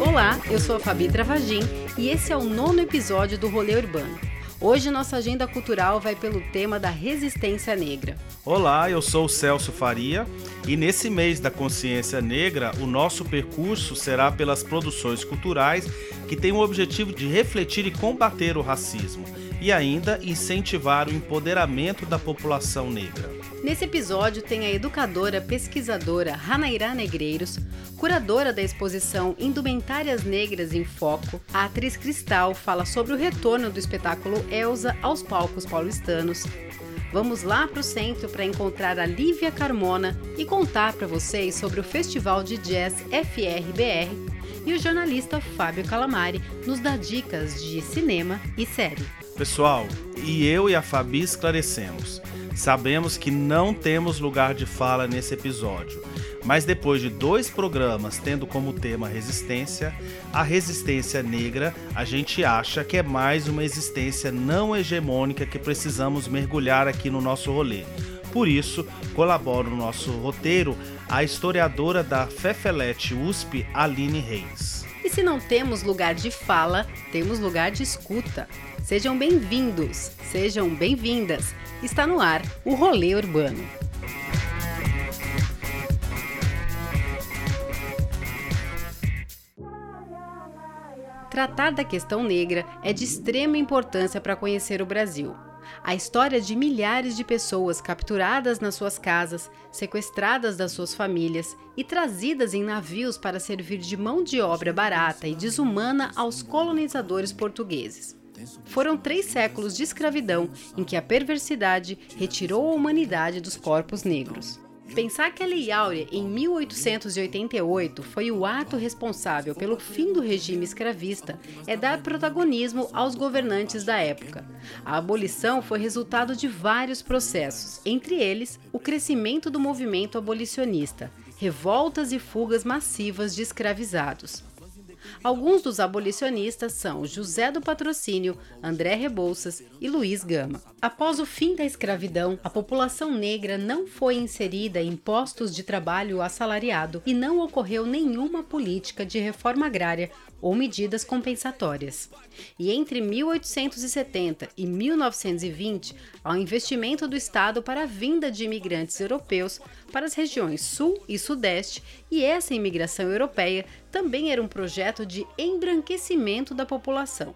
Olá, eu sou a Fabi Travagin e esse é o nono episódio do Rolê Urbano. Hoje nossa agenda cultural vai pelo tema da resistência negra. Olá, eu sou o Celso Faria e nesse mês da consciência negra, o nosso percurso será pelas produções culturais que têm o objetivo de refletir e combater o racismo e ainda incentivar o empoderamento da população negra. Nesse episódio tem a educadora pesquisadora Ranairá Negreiros, curadora da exposição Indumentárias Negras em Foco. A atriz Cristal fala sobre o retorno do espetáculo Elsa aos palcos paulistanos. Vamos lá para o centro para encontrar a Lívia Carmona e contar para vocês sobre o Festival de Jazz FRBR. E o jornalista Fábio Calamari nos dá dicas de cinema e série. Pessoal, e eu e a Fabi esclarecemos. Sabemos que não temos lugar de fala nesse episódio, mas depois de dois programas tendo como tema resistência, a resistência negra, a gente acha que é mais uma existência não hegemônica que precisamos mergulhar aqui no nosso rolê. Por isso, colabora no nosso roteiro a historiadora da Fefelete USP, Aline Reis. E se não temos lugar de fala, temos lugar de escuta. Sejam bem-vindos, sejam bem-vindas. Está no ar o Rolê Urbano. Tratar da questão negra é de extrema importância para conhecer o Brasil. A história de milhares de pessoas capturadas nas suas casas, sequestradas das suas famílias e trazidas em navios para servir de mão de obra barata e desumana aos colonizadores portugueses. Foram três séculos de escravidão em que a perversidade retirou a humanidade dos corpos negros. Pensar que a Lei Áurea, em 1888, foi o ato responsável pelo fim do regime escravista é dar protagonismo aos governantes da época. A abolição foi resultado de vários processos, entre eles o crescimento do movimento abolicionista, revoltas e fugas massivas de escravizados. Alguns dos abolicionistas são José do Patrocínio, André Rebouças e Luiz Gama. Após o fim da escravidão, a população negra não foi inserida em postos de trabalho assalariado e não ocorreu nenhuma política de reforma agrária ou medidas compensatórias. E entre 1870 e 1920, há um investimento do Estado para a vinda de imigrantes europeus para as regiões Sul e Sudeste, e essa imigração europeia também era um projeto de embranquecimento da população.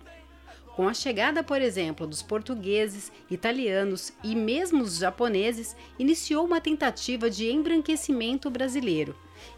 Com a chegada, por exemplo, dos portugueses, italianos e mesmo os japoneses, iniciou uma tentativa de embranquecimento brasileiro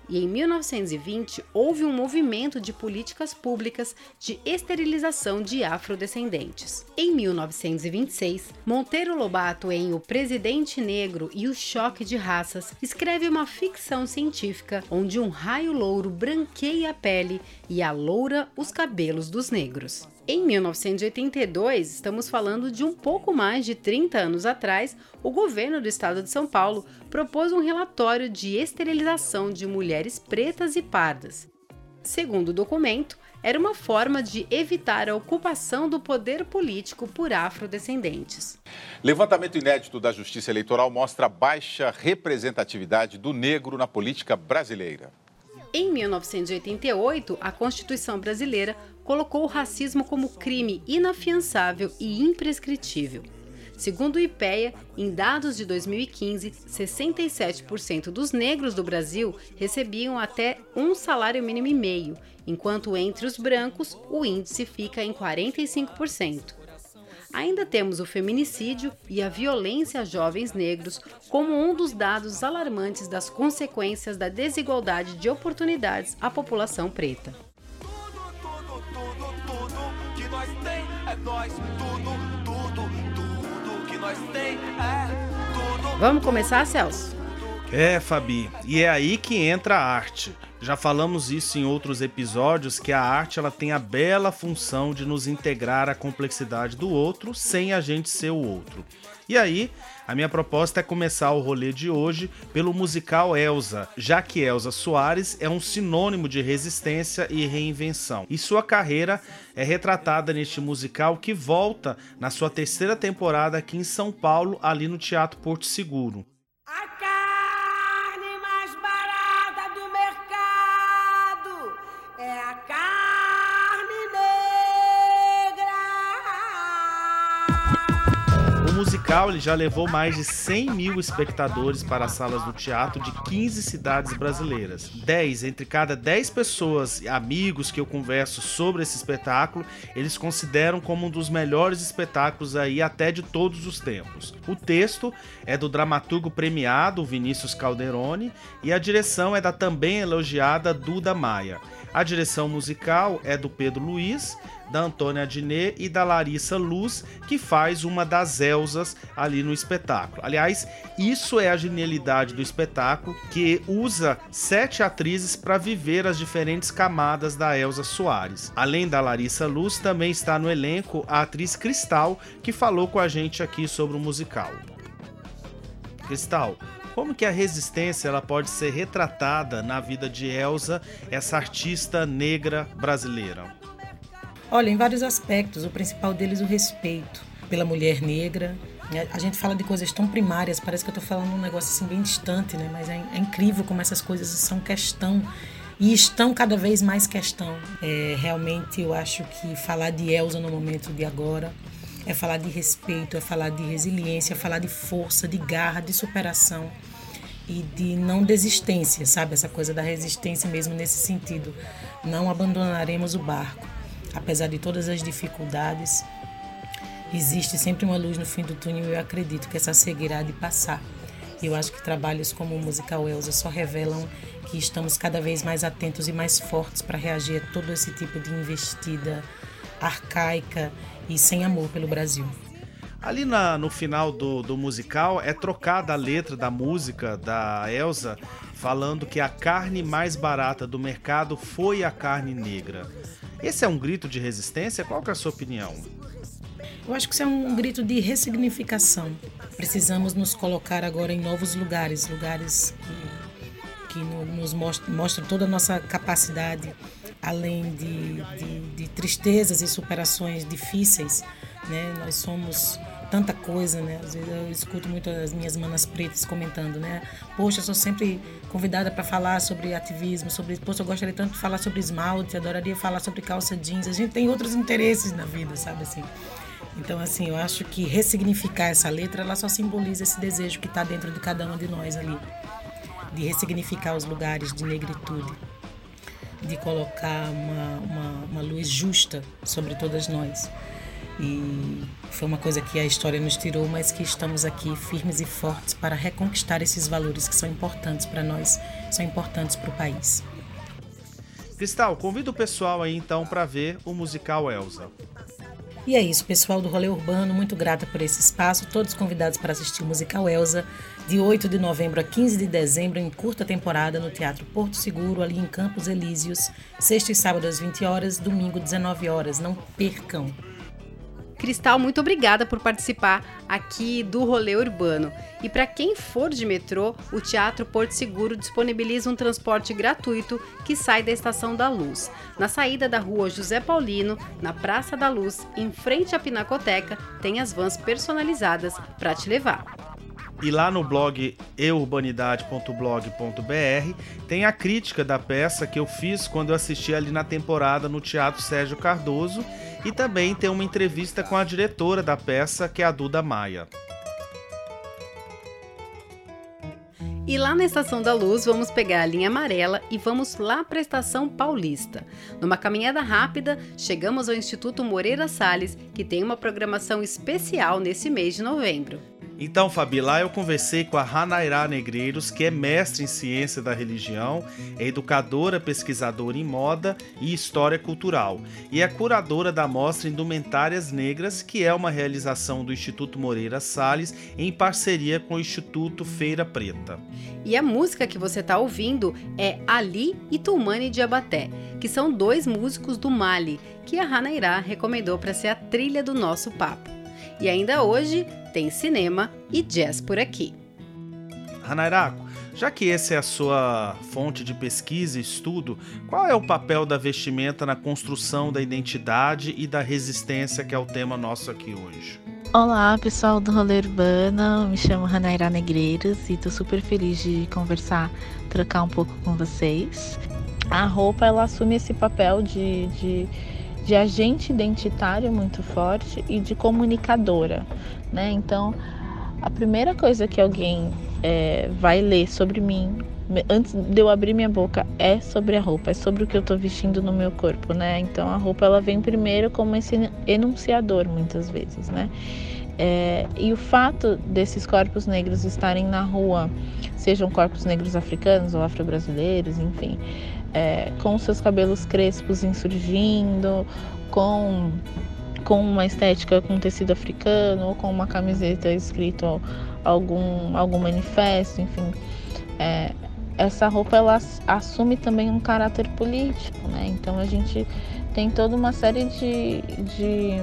e em 1920 houve um movimento de políticas públicas de esterilização de afrodescendentes. Em 1926, Monteiro Lobato, em O Presidente Negro e o Choque de Raças, escreve uma ficção científica onde um raio louro branqueia a pele e a loura os cabelos dos negros. Em 1982, estamos falando de um pouco mais de 30 anos atrás, o governo do estado de São Paulo propôs um relatório de esterilização de mulheres pretas e pardas. Segundo o documento, era uma forma de evitar a ocupação do poder político por afrodescendentes. Levantamento inédito da Justiça Eleitoral mostra a baixa representatividade do negro na política brasileira. Em 1988, a Constituição brasileira colocou o racismo como crime inafiançável e imprescritível. Segundo o IPEA, em dados de 2015, 67% dos negros do Brasil recebiam até um salário mínimo e meio, enquanto entre os brancos o índice fica em 45%. Ainda temos o feminicídio e a violência a jovens negros como um dos dados alarmantes das consequências da desigualdade de oportunidades à população preta. Vamos começar, Celso? É, Fabi, e é aí que entra a arte. Já falamos isso em outros episódios que a arte ela tem a bela função de nos integrar à complexidade do outro sem a gente ser o outro. E aí, a minha proposta é começar o rolê de hoje pelo musical Elsa, já que Elsa Soares é um sinônimo de resistência e reinvenção. E sua carreira é retratada neste musical que volta na sua terceira temporada aqui em São Paulo, ali no Teatro Porto Seguro. Musical ele já levou mais de 100 mil espectadores para as salas do teatro de 15 cidades brasileiras. 10 entre cada 10 pessoas e amigos que eu converso sobre esse espetáculo, eles consideram como um dos melhores espetáculos aí até de todos os tempos. O texto é do dramaturgo premiado Vinícius Calderoni e a direção é da também elogiada Duda Maia. A direção musical é do Pedro Luiz, da Antônia Adnet e da Larissa Luz, que faz uma das Elsas ali no espetáculo. Aliás, isso é a genialidade do espetáculo, que usa sete atrizes para viver as diferentes camadas da Elsa Soares. Além da Larissa Luz, também está no elenco a atriz Cristal, que falou com a gente aqui sobre o musical. Cristal, como que a resistência ela pode ser retratada na vida de Elsa, essa artista negra brasileira? Olha, em vários aspectos. O principal deles o respeito pela mulher negra. A gente fala de coisas tão primárias, parece que eu estou falando um negócio assim bem distante, né? Mas é, é incrível como essas coisas são questão e estão cada vez mais questão. É, realmente eu acho que falar de Elsa no momento de agora é falar de respeito, é falar de resiliência, é falar de força, de garra, de superação e de não desistência, sabe? Essa coisa da resistência mesmo nesse sentido. Não abandonaremos o barco. Apesar de todas as dificuldades, existe sempre uma luz no fim do túnel e eu acredito que essa cegueira há de passar. E eu acho que trabalhos como o musical Elsa só revelam que estamos cada vez mais atentos e mais fortes para reagir a todo esse tipo de investida arcaica e sem amor pelo Brasil. Ali na, no final do, do musical é trocada a letra da música da Elsa falando que a carne mais barata do mercado foi a carne negra. Esse é um grito de resistência? Qual é a sua opinião? Eu acho que isso é um grito de ressignificação. Precisamos nos colocar agora em novos lugares, lugares que, que nos mostram, mostram toda a nossa capacidade, além de, de, de tristezas e superações difíceis. Né? Nós somos tanta coisa, né? Às vezes eu escuto muito as minhas manas pretas comentando, né? Poxa, eu sou sempre convidada para falar sobre ativismo, sobre, poxa, eu gostaria tanto de falar sobre esmalte, adoraria falar sobre calça jeans. A gente tem outros interesses na vida, sabe assim? Então, assim, eu acho que ressignificar essa letra, ela só simboliza esse desejo que está dentro de cada um de nós ali, de ressignificar os lugares de negritude, de colocar uma, uma, uma luz justa sobre todas nós. E foi uma coisa que a história nos tirou, mas que estamos aqui firmes e fortes para reconquistar esses valores que são importantes para nós, são importantes para o país. Cristal, convido o pessoal aí então para ver o musical Elsa. E é isso, pessoal do Rolê Urbano, muito grata por esse espaço. Todos convidados para assistir o musical Elsa, de 8 de novembro a 15 de dezembro, em curta temporada, no Teatro Porto Seguro, ali em Campos Elíseos, sexta e sábado às 20 horas, domingo 19 horas. Não percam! Cristal, muito obrigada por participar aqui do Rolê Urbano. E para quem for de metrô, o Teatro Porto Seguro disponibiliza um transporte gratuito que sai da Estação da Luz. Na saída da rua José Paulino, na Praça da Luz, em frente à Pinacoteca, tem as vans personalizadas para te levar. E lá no blog eurbanidade.blog.br tem a crítica da peça que eu fiz quando eu assisti ali na temporada no Teatro Sérgio Cardoso e também tem uma entrevista com a diretora da peça, que é a Duda Maia. E lá na Estação da Luz, vamos pegar a linha amarela e vamos lá para a Estação Paulista. Numa caminhada rápida, chegamos ao Instituto Moreira Salles, que tem uma programação especial nesse mês de novembro. Então, Fabi, lá eu conversei com a Hanairá Negreiros, que é mestre em ciência da religião, é educadora, pesquisadora em moda e história cultural, e é curadora da mostra Indumentárias Negras, que é uma realização do Instituto Moreira Salles em parceria com o Instituto Feira Preta. E a música que você está ouvindo é Ali e Tumani de Abaté, que são dois músicos do Mali, que a Hanairá recomendou para ser a trilha do nosso papo. E ainda hoje tem cinema e jazz por aqui. Hanairako, já que essa é a sua fonte de pesquisa e estudo, qual é o papel da vestimenta na construção da identidade e da resistência, que é o tema nosso aqui hoje? Olá, pessoal do Rolê Urbana. Me chamo Hanaira Negreiros e estou super feliz de conversar, trocar um pouco com vocês. A roupa ela assume esse papel de, de de agente identitário muito forte e de comunicadora, né? Então, a primeira coisa que alguém é, vai ler sobre mim antes de eu abrir minha boca é sobre a roupa, é sobre o que eu estou vestindo no meu corpo, né? Então, a roupa ela vem primeiro como esse enunciador muitas vezes, né? É, e o fato desses corpos negros estarem na rua, sejam corpos negros africanos ou afro-brasileiros, enfim, é, com seus cabelos crespos insurgindo, com, com uma estética com tecido africano, ou com uma camiseta escrito algum, algum manifesto, enfim. É, essa roupa ela assume também um caráter político, né? Então a gente tem toda uma série de, de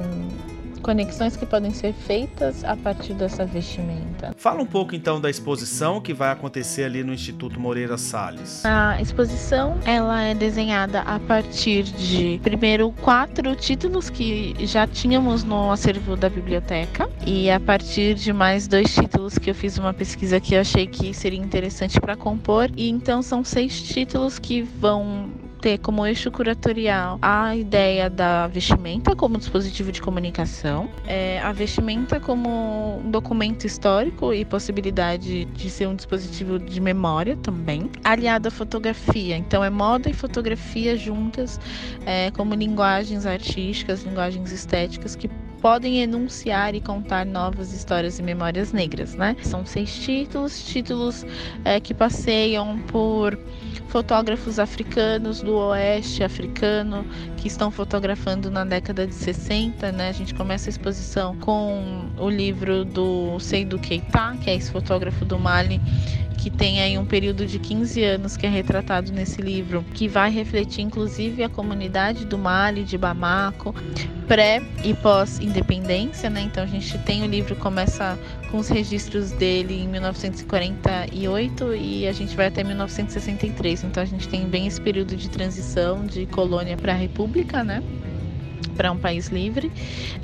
conexões que podem ser feitas a partir dessa vestimenta. Fala um pouco então da exposição que vai acontecer ali no Instituto Moreira Salles. A exposição ela é desenhada a partir de primeiro quatro títulos que já tínhamos no acervo da biblioteca e a partir de mais dois títulos que eu fiz uma pesquisa que eu achei que seria interessante para compor e então são seis títulos que vão ter como eixo curatorial a ideia da vestimenta como dispositivo de comunicação, é, a vestimenta como um documento histórico e possibilidade de ser um dispositivo de memória também, aliado à fotografia. Então, é moda e fotografia juntas é, como linguagens artísticas, linguagens estéticas que podem enunciar e contar novas histórias e memórias negras, né? São seis títulos, títulos é, que passeiam por fotógrafos africanos do oeste africano que estão fotografando na década de 60, né? A gente começa a exposição com o livro do Seydou Keita, que é esse fotógrafo do Mali que tem aí um período de 15 anos que é retratado nesse livro, que vai refletir inclusive a comunidade do Mali, de Bamako, pré e pós-independência, né? Então a gente tem o livro começa com os registros dele em 1948 e a gente vai até 1963. Então a gente tem bem esse período de transição de colônia para república, né? Para um país livre.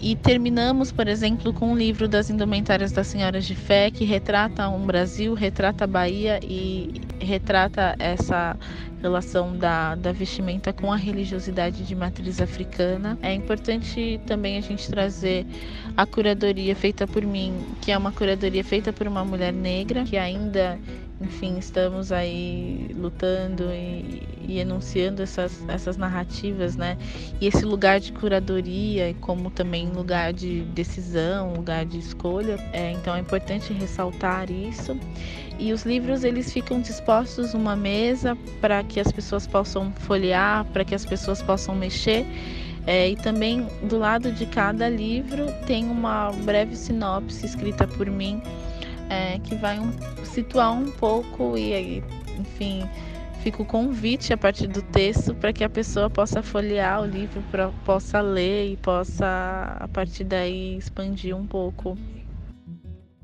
E terminamos, por exemplo, com um livro das Indumentárias das Senhoras de Fé, que retrata um Brasil, retrata a Bahia e retrata essa relação da, da vestimenta com a religiosidade de matriz africana. É importante também a gente trazer a curadoria feita por mim, que é uma curadoria feita por uma mulher negra, que ainda enfim, estamos aí lutando e, e, enunciando essas, essas narrativas, né? E esse lugar de curadoria, como também lugar de decisão, lugar de escolha, é, então é importante ressaltar isso. E os livros eles ficam dispostos numa mesa para que as pessoas possam folhear, para que as pessoas possam mexer. É, e também do lado de cada livro tem uma breve sinopse escrita por mim é, que vai um, situar um pouco e, enfim, fica o convite a partir do texto para que a pessoa possa folhear o livro, pra, possa ler e possa, a partir daí, expandir um pouco.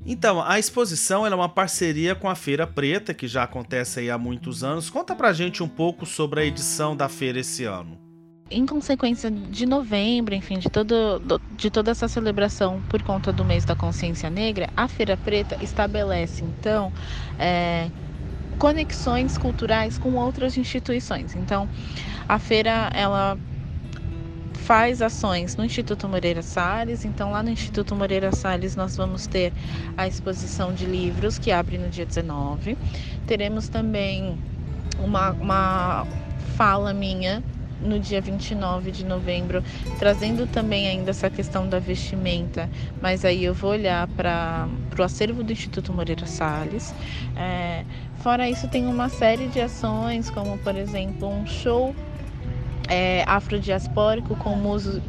Então, a exposição é uma parceria com a Feira Preta, que já acontece aí há muitos anos. Conta pra gente um pouco sobre a edição da feira esse ano em consequência de novembro, enfim, de, todo, de toda essa celebração por conta do mês da consciência negra, a Feira Preta estabelece, então, é, conexões culturais com outras instituições. Então, a feira, ela faz ações no Instituto Moreira Salles. Então, lá no Instituto Moreira Salles, nós vamos ter a exposição de livros que abre no dia 19. Teremos também uma, uma fala minha no dia 29 de novembro, trazendo também ainda essa questão da vestimenta, mas aí eu vou olhar para o acervo do Instituto Moreira Salles. É, fora isso, tem uma série de ações, como por exemplo um show é, afrodiaspórico com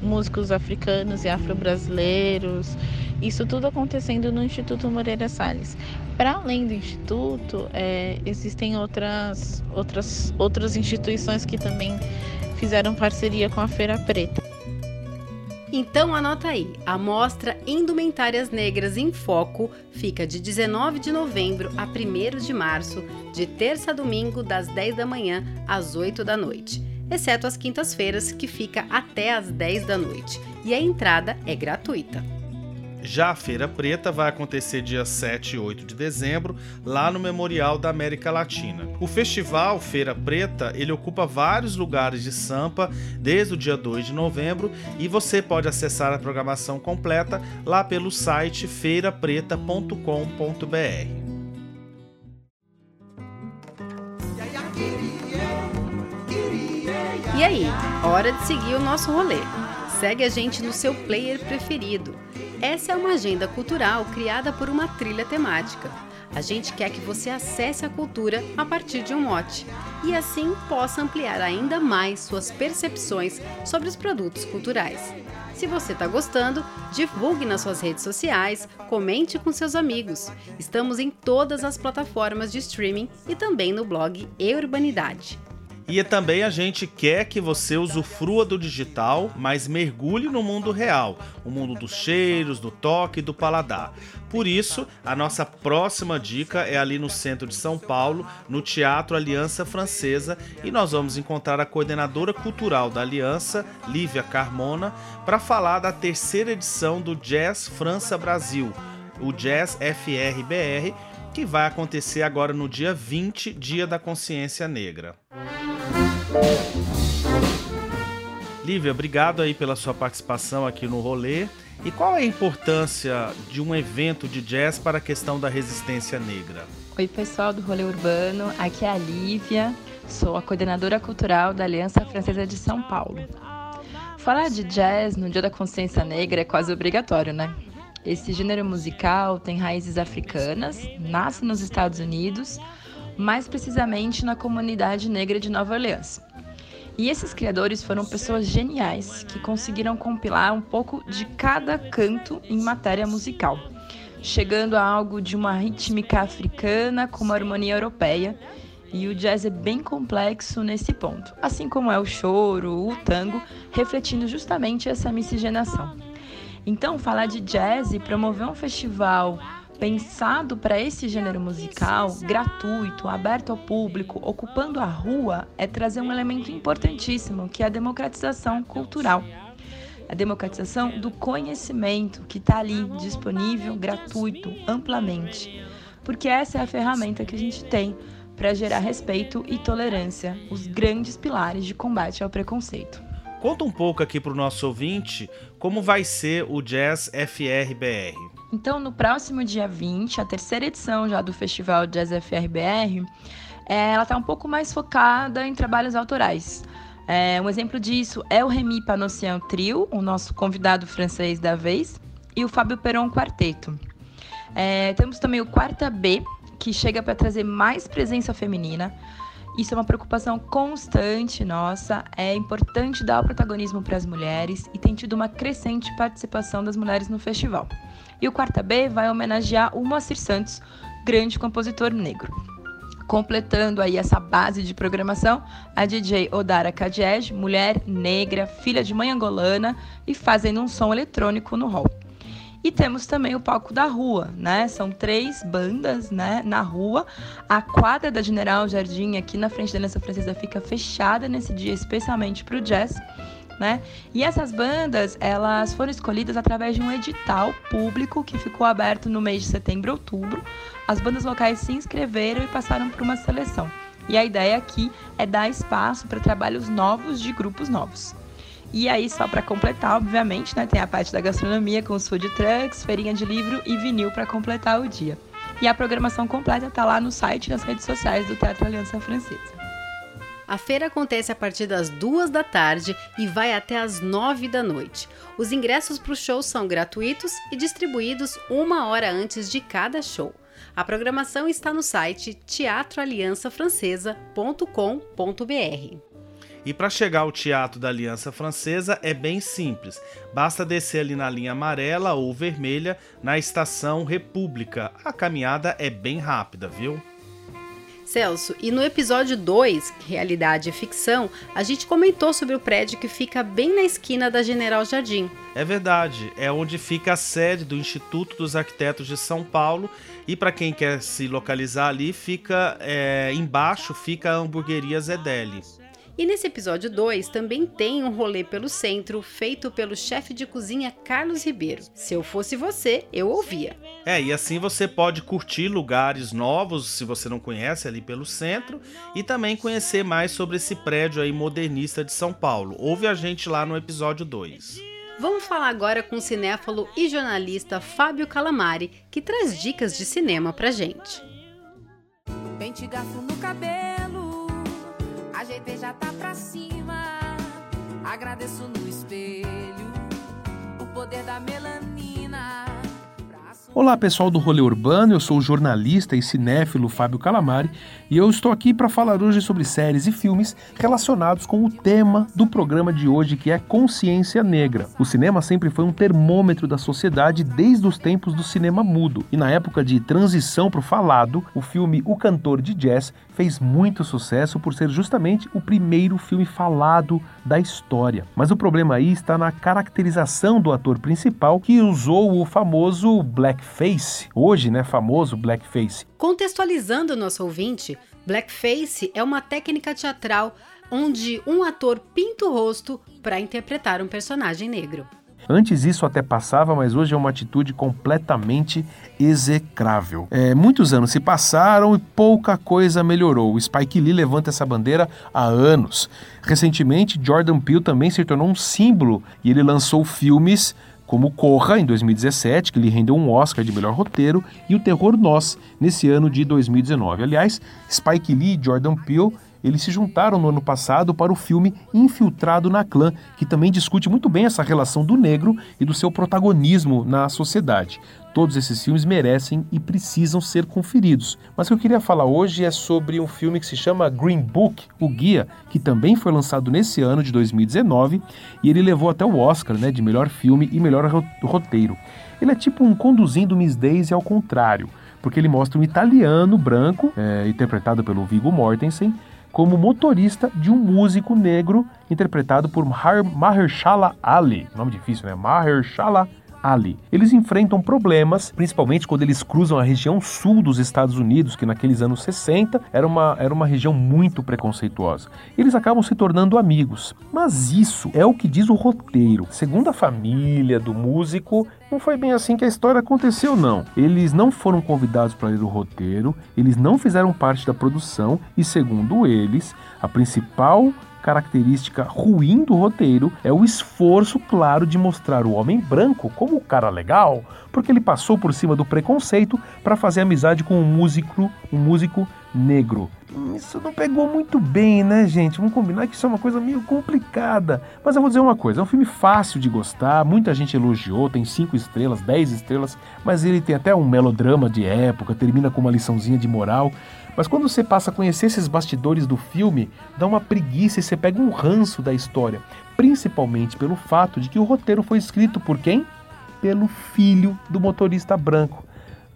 músicos africanos e afro-brasileiros. Isso tudo acontecendo no Instituto Moreira Salles. Para além do Instituto, é, existem outras, outras, outras instituições que também fizeram parceria com a Feira Preta. Então anota aí, a mostra Indumentárias Negras em Foco fica de 19 de novembro a 1 de março, de terça a domingo, das 10 da manhã às 8 da noite, exceto as quintas-feiras, que fica até às 10 da noite, e a entrada é gratuita. Já a Feira Preta vai acontecer dia 7 e 8 de dezembro, lá no Memorial da América Latina. O festival Feira Preta, ele ocupa vários lugares de Sampa desde o dia 2 de novembro e você pode acessar a programação completa lá pelo site feirapreta.com.br. E aí, hora de seguir o nosso rolê. Segue a gente no seu player preferido. Essa é uma agenda cultural criada por uma trilha temática. A gente quer que você acesse a cultura a partir de um mote e assim possa ampliar ainda mais suas percepções sobre os produtos culturais. Se você está gostando, divulgue nas suas redes sociais, comente com seus amigos. Estamos em todas as plataformas de streaming e também no blog E Urbanidade. E também a gente quer que você usufrua do digital, mas mergulhe no mundo real, o mundo dos cheiros, do toque e do paladar. Por isso, a nossa próxima dica é ali no centro de São Paulo, no Teatro Aliança Francesa, e nós vamos encontrar a coordenadora cultural da Aliança, Lívia Carmona, para falar da terceira edição do Jazz França Brasil, o Jazz FRBR, que vai acontecer agora no dia 20, Dia da Consciência Negra. Lívia, obrigado aí pela sua participação aqui no rolê. E qual é a importância de um evento de jazz para a questão da resistência negra? Oi, pessoal do Rolê Urbano, aqui é a Lívia, sou a coordenadora cultural da Aliança Francesa de São Paulo. Falar de jazz no Dia da Consciência Negra é quase obrigatório, né? Esse gênero musical tem raízes africanas, nasce nos Estados Unidos, mais precisamente na comunidade negra de Nova Orleans. E esses criadores foram pessoas geniais que conseguiram compilar um pouco de cada canto em matéria musical, chegando a algo de uma rítmica africana com uma harmonia europeia. E o jazz é bem complexo nesse ponto, assim como é o choro, o tango, refletindo justamente essa miscigenação. Então, falar de jazz e promover um festival pensado para esse gênero musical, gratuito, aberto ao público, ocupando a rua, é trazer um elemento importantíssimo, que é a democratização cultural. A democratização do conhecimento que está ali disponível, gratuito, amplamente. Porque essa é a ferramenta que a gente tem para gerar respeito e tolerância, os grandes pilares de combate ao preconceito. Conta um pouco aqui para o nosso ouvinte como vai ser o Jazz FRBR. Então, no próximo dia 20, a terceira edição já do Festival Jazz FRBR, é, ela está um pouco mais focada em trabalhos autorais. É, um exemplo disso é o Remy Panossian Trio, o nosso convidado francês da vez, e o Fábio Peron Quarteto. É, temos também o Quarta B, que chega para trazer mais presença feminina, isso é uma preocupação constante nossa. É importante dar o protagonismo para as mulheres e tem tido uma crescente participação das mulheres no festival. E o Quarta B vai homenagear o Moacir Santos, grande compositor negro. Completando aí essa base de programação, a DJ Odara Kadiej, mulher negra, filha de mãe angolana e fazendo um som eletrônico no hall. E temos também o palco da rua, né? São três bandas, né, na rua. A quadra da General Jardim aqui na frente da Aliança Francesa fica fechada nesse dia, especialmente para o jazz. Né? E essas bandas, elas foram escolhidas através de um edital público que ficou aberto no mês de setembro e outubro. As bandas locais se inscreveram e passaram por uma seleção. E a ideia aqui é dar espaço para trabalhos novos de grupos novos. E aí, só para completar, obviamente, né, tem a parte da gastronomia com os food trucks, feirinha de livro e vinil para completar o dia. E a programação completa está lá no site e nas redes sociais do Teatro Aliança Francesa. A feira acontece a partir das duas da tarde e vai até as nove da noite. Os ingressos para o show são gratuitos e distribuídos uma hora antes de cada show. A programação está no site teatroaliançafrancesa.com.br. E para chegar ao Teatro da Aliança Francesa é bem simples. Basta descer ali na linha amarela ou vermelha na estação República. A caminhada é bem rápida, viu? Celso, e no episódio 2, Realidade e Ficção, a gente comentou sobre o prédio que fica bem na esquina da General Jardim. É verdade, é onde fica a sede do Instituto dos Arquitetos de São Paulo e para quem quer se localizar ali, fica é, embaixo fica a hamburgueria Zedeli. E nesse episódio 2 também tem um rolê pelo centro feito pelo chefe de cozinha Carlos Ribeiro. Se eu fosse você, eu ouvia. É, e assim você pode curtir lugares novos se você não conhece ali pelo centro e também conhecer mais sobre esse prédio aí modernista de São Paulo. Ouve a gente lá no episódio 2. Vamos falar agora com o cinéfalo e jornalista Fábio Calamari, que traz dicas de cinema pra gente. Pente garfo no cabelo ajeitei já tá pra cima. Agradeço no espelho o poder da melanina. Olá pessoal do Rolê Urbano, eu sou o jornalista e cinéfilo Fábio Calamari e eu estou aqui para falar hoje sobre séries e filmes relacionados com o tema do programa de hoje que é consciência negra. O cinema sempre foi um termômetro da sociedade desde os tempos do cinema mudo e na época de transição para o falado, o filme O Cantor de Jazz fez muito sucesso por ser justamente o primeiro filme falado da história. Mas o problema aí está na caracterização do ator principal que usou o famoso blackface, hoje, né, famoso blackface. Contextualizando o nosso ouvinte, blackface é uma técnica teatral onde um ator pinta o rosto para interpretar um personagem negro. Antes isso até passava, mas hoje é uma atitude completamente execrável. É, muitos anos se passaram e pouca coisa melhorou. O Spike Lee levanta essa bandeira há anos. Recentemente, Jordan Peele também se tornou um símbolo e ele lançou filmes como Corra, em 2017, que lhe rendeu um Oscar de melhor roteiro, e O Terror Nós, nesse ano de 2019. Aliás, Spike Lee e Jordan Peele eles se juntaram no ano passado para o filme Infiltrado na Clã, que também discute muito bem essa relação do negro e do seu protagonismo na sociedade. Todos esses filmes merecem e precisam ser conferidos. Mas o que eu queria falar hoje é sobre um filme que se chama Green Book, o Guia, que também foi lançado nesse ano de 2019 e ele levou até o Oscar né, de melhor filme e melhor roteiro. Ele é tipo um Conduzindo Miss Daisy ao contrário, porque ele mostra um italiano branco, é, interpretado pelo Viggo Mortensen, como motorista de um músico negro interpretado por Mahershala Ali. Nome difícil, né? Mahershala Ali. Eles enfrentam problemas, principalmente quando eles cruzam a região sul dos Estados Unidos, que naqueles anos 60 era uma, era uma região muito preconceituosa. Eles acabam se tornando amigos. Mas isso é o que diz o roteiro. Segundo a família do músico, não foi bem assim que a história aconteceu, não. Eles não foram convidados para ler o roteiro, eles não fizeram parte da produção e, segundo eles, a principal característica ruim do roteiro é o esforço claro de mostrar o homem branco como o cara legal, porque ele passou por cima do preconceito para fazer amizade com um músico, um músico negro. Isso não pegou muito bem, né, gente? Vamos combinar que isso é uma coisa meio complicada. Mas eu vou dizer uma coisa: é um filme fácil de gostar, muita gente elogiou, tem 5 estrelas, 10 estrelas, mas ele tem até um melodrama de época, termina com uma liçãozinha de moral. Mas quando você passa a conhecer esses bastidores do filme, dá uma preguiça e você pega um ranço da história, principalmente pelo fato de que o roteiro foi escrito por quem? Pelo filho do motorista branco.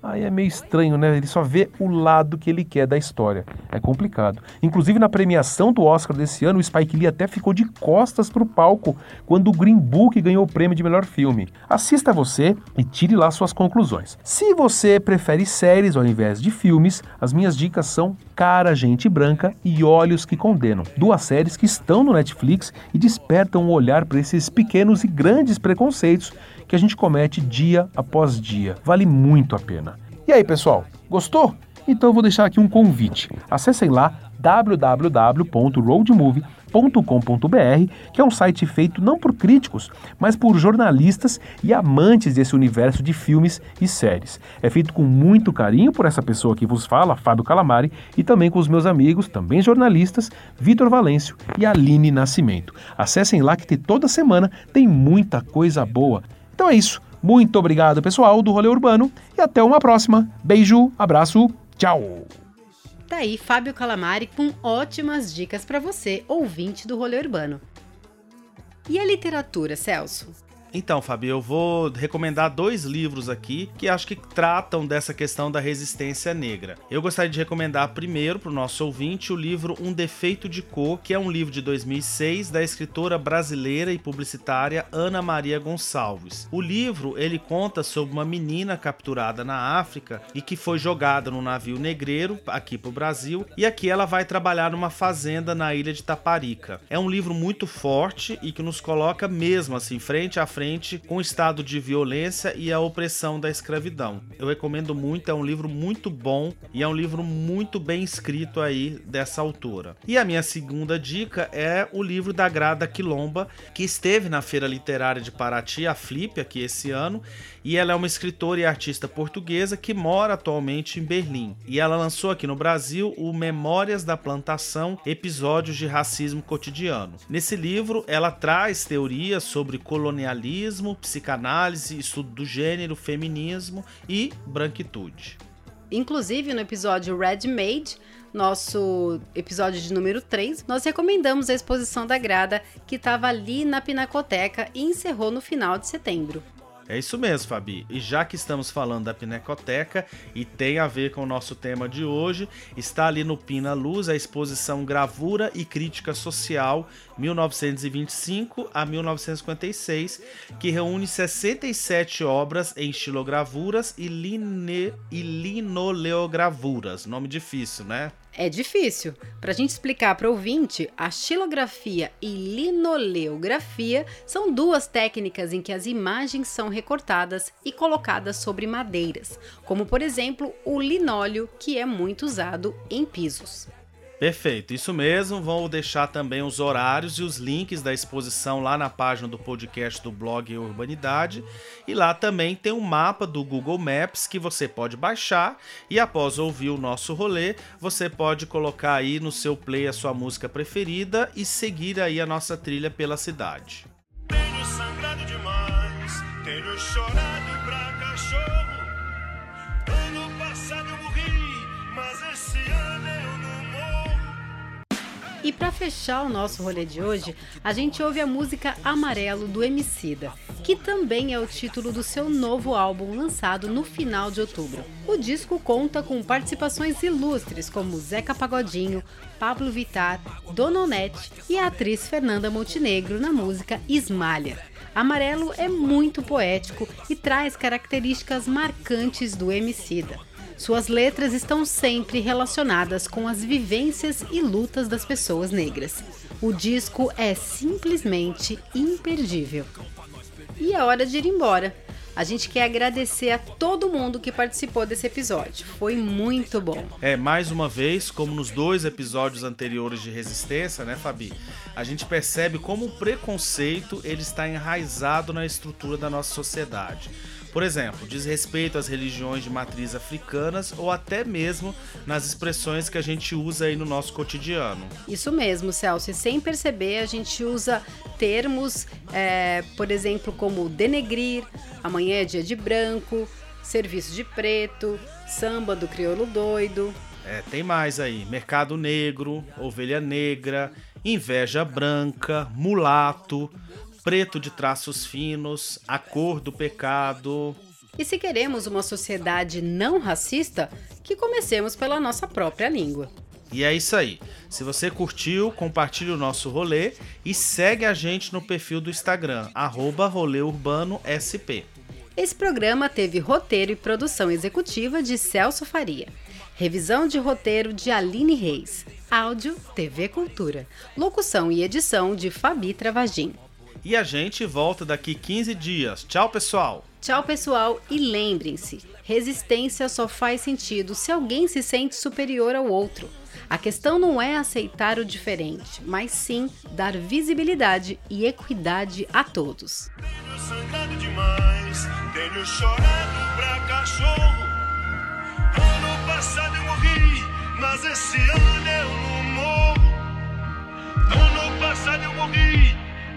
Aí é meio estranho, né? Ele só vê o lado que ele quer da história. É complicado. Inclusive na premiação do Oscar desse ano, o Spike Lee até ficou de costas para o palco quando o Green Book ganhou o prêmio de melhor filme. Assista você e tire lá suas conclusões. Se você prefere séries ao invés de filmes, as minhas dicas são Cara, Gente Branca e Olhos que Condenam. Duas séries que estão no Netflix e despertam o olhar para esses pequenos e grandes preconceitos que a gente comete dia após dia. Vale muito a pena. E aí, pessoal, gostou? Então eu vou deixar aqui um convite. Acessem lá www.roadmovie .com.br, que é um site feito não por críticos, mas por jornalistas e amantes desse universo de filmes e séries. É feito com muito carinho por essa pessoa que vos fala, Fábio Calamari, e também com os meus amigos, também jornalistas, Vitor Valêncio e Aline Nascimento. Acessem lá que toda semana tem muita coisa boa. Então é isso. Muito obrigado, pessoal do Rolê Urbano, e até uma próxima. Beijo, abraço, tchau! Tá aí Fábio Calamari com ótimas dicas para você, ouvinte do Rolê Urbano. E a literatura, Celso? Então, Fábio, eu vou recomendar dois livros aqui que acho que tratam dessa questão da resistência negra. Eu gostaria de recomendar primeiro para o nosso ouvinte o livro Um Defeito de Cor, que é um livro de 2006 da escritora brasileira e publicitária Ana Maria Gonçalves. O livro ele conta sobre uma menina capturada na África e que foi jogada num navio negreiro aqui para o Brasil e aqui ela vai trabalhar numa fazenda na ilha de Taparica. É um livro muito forte e que nos coloca mesmo assim frente a frente frente com o estado de violência e a opressão da escravidão. Eu recomendo muito, é um livro muito bom e é um livro muito bem escrito aí dessa autora. E a minha segunda dica é o livro da Grada Quilomba, que esteve na Feira Literária de Paraty, a Flip, aqui esse ano, e ela é uma escritora e artista portuguesa que mora atualmente em Berlim. E ela lançou aqui no Brasil o Memórias da Plantação, Episódios de Racismo Cotidiano. Nesse livro, ela traz teorias sobre colonialismo, psicanálise, estudo do gênero, feminismo e branquitude. Inclusive, no episódio Red Made, nosso episódio de número 3, nós recomendamos a exposição da Grada, que estava ali na Pinacoteca e encerrou no final de setembro. É isso mesmo, Fabi. E já que estamos falando da Pinacoteca e tem a ver com o nosso tema de hoje, está ali no Pina Luz a exposição Gravura e Crítica Social 1925 a 1956, que reúne 67 obras em estilogravuras e, line... e linoleogravuras. Nome difícil, né? É difícil. Para a gente explicar para o ouvinte, a xilografia e linoleografia são duas técnicas em que as imagens são recortadas e colocadas sobre madeiras, como por exemplo o linóleo, que é muito usado em pisos. Perfeito, isso mesmo. Vou deixar também os horários e os links da exposição lá na página do podcast do blog Urbanidade. E lá também tem um mapa do Google Maps que você pode baixar e após ouvir o nosso rolê, você pode colocar aí no seu play a sua música preferida e seguir aí a nossa trilha pela cidade. Tenho sangrado demais, tenho chorado e para fechar o nosso rolê de hoje, a gente ouve a música Amarelo do Emicida, que também é o título do seu novo álbum lançado no final de outubro. O disco conta com participações ilustres como Zeca Pagodinho, Pablo Vittar, Dona Onete e a atriz Fernanda Montenegro na música Esmalha. Amarelo é muito poético e traz características marcantes do Emicida. Suas letras estão sempre relacionadas com as vivências e lutas das pessoas negras. O disco é simplesmente imperdível. E é hora de ir embora. A gente quer agradecer a todo mundo que participou desse episódio. Foi muito bom. É, mais uma vez, como nos dois episódios anteriores de Resistência, né, Fabi? A gente percebe como o preconceito ele está enraizado na estrutura da nossa sociedade. Por exemplo, diz respeito às religiões de matriz africanas ou até mesmo nas expressões que a gente usa aí no nosso cotidiano. Isso mesmo, Celso. E sem perceber, a gente usa termos, é, por exemplo, como denegrir, amanhã é dia de branco, serviço de preto, samba do crioulo doido. É, tem mais aí: mercado negro, ovelha negra, inveja branca, mulato, preto de traços finos, a cor do pecado. E se queremos uma sociedade não racista, que comecemos pela nossa própria língua. E é isso aí. Se você curtiu, compartilhe o nosso rolê e segue a gente no perfil do Instagram, @rolêurbanosp. Esse programa teve roteiro e produção executiva de Celso Faria. Revisão de roteiro de Aline Reis. Áudio TV Cultura. Locução e edição de Fabi Travagin. E a gente volta daqui 15 dias. Tchau, pessoal! Tchau, pessoal, e lembrem-se: resistência só faz sentido se alguém se sente superior ao outro. A questão não é aceitar o diferente, mas sim dar visibilidade e equidade a todos. Tenho sangrado demais, tenho chorado pra cachorro. Ano passado eu morri, mas esse ano eu não morro. Ano passado eu morri,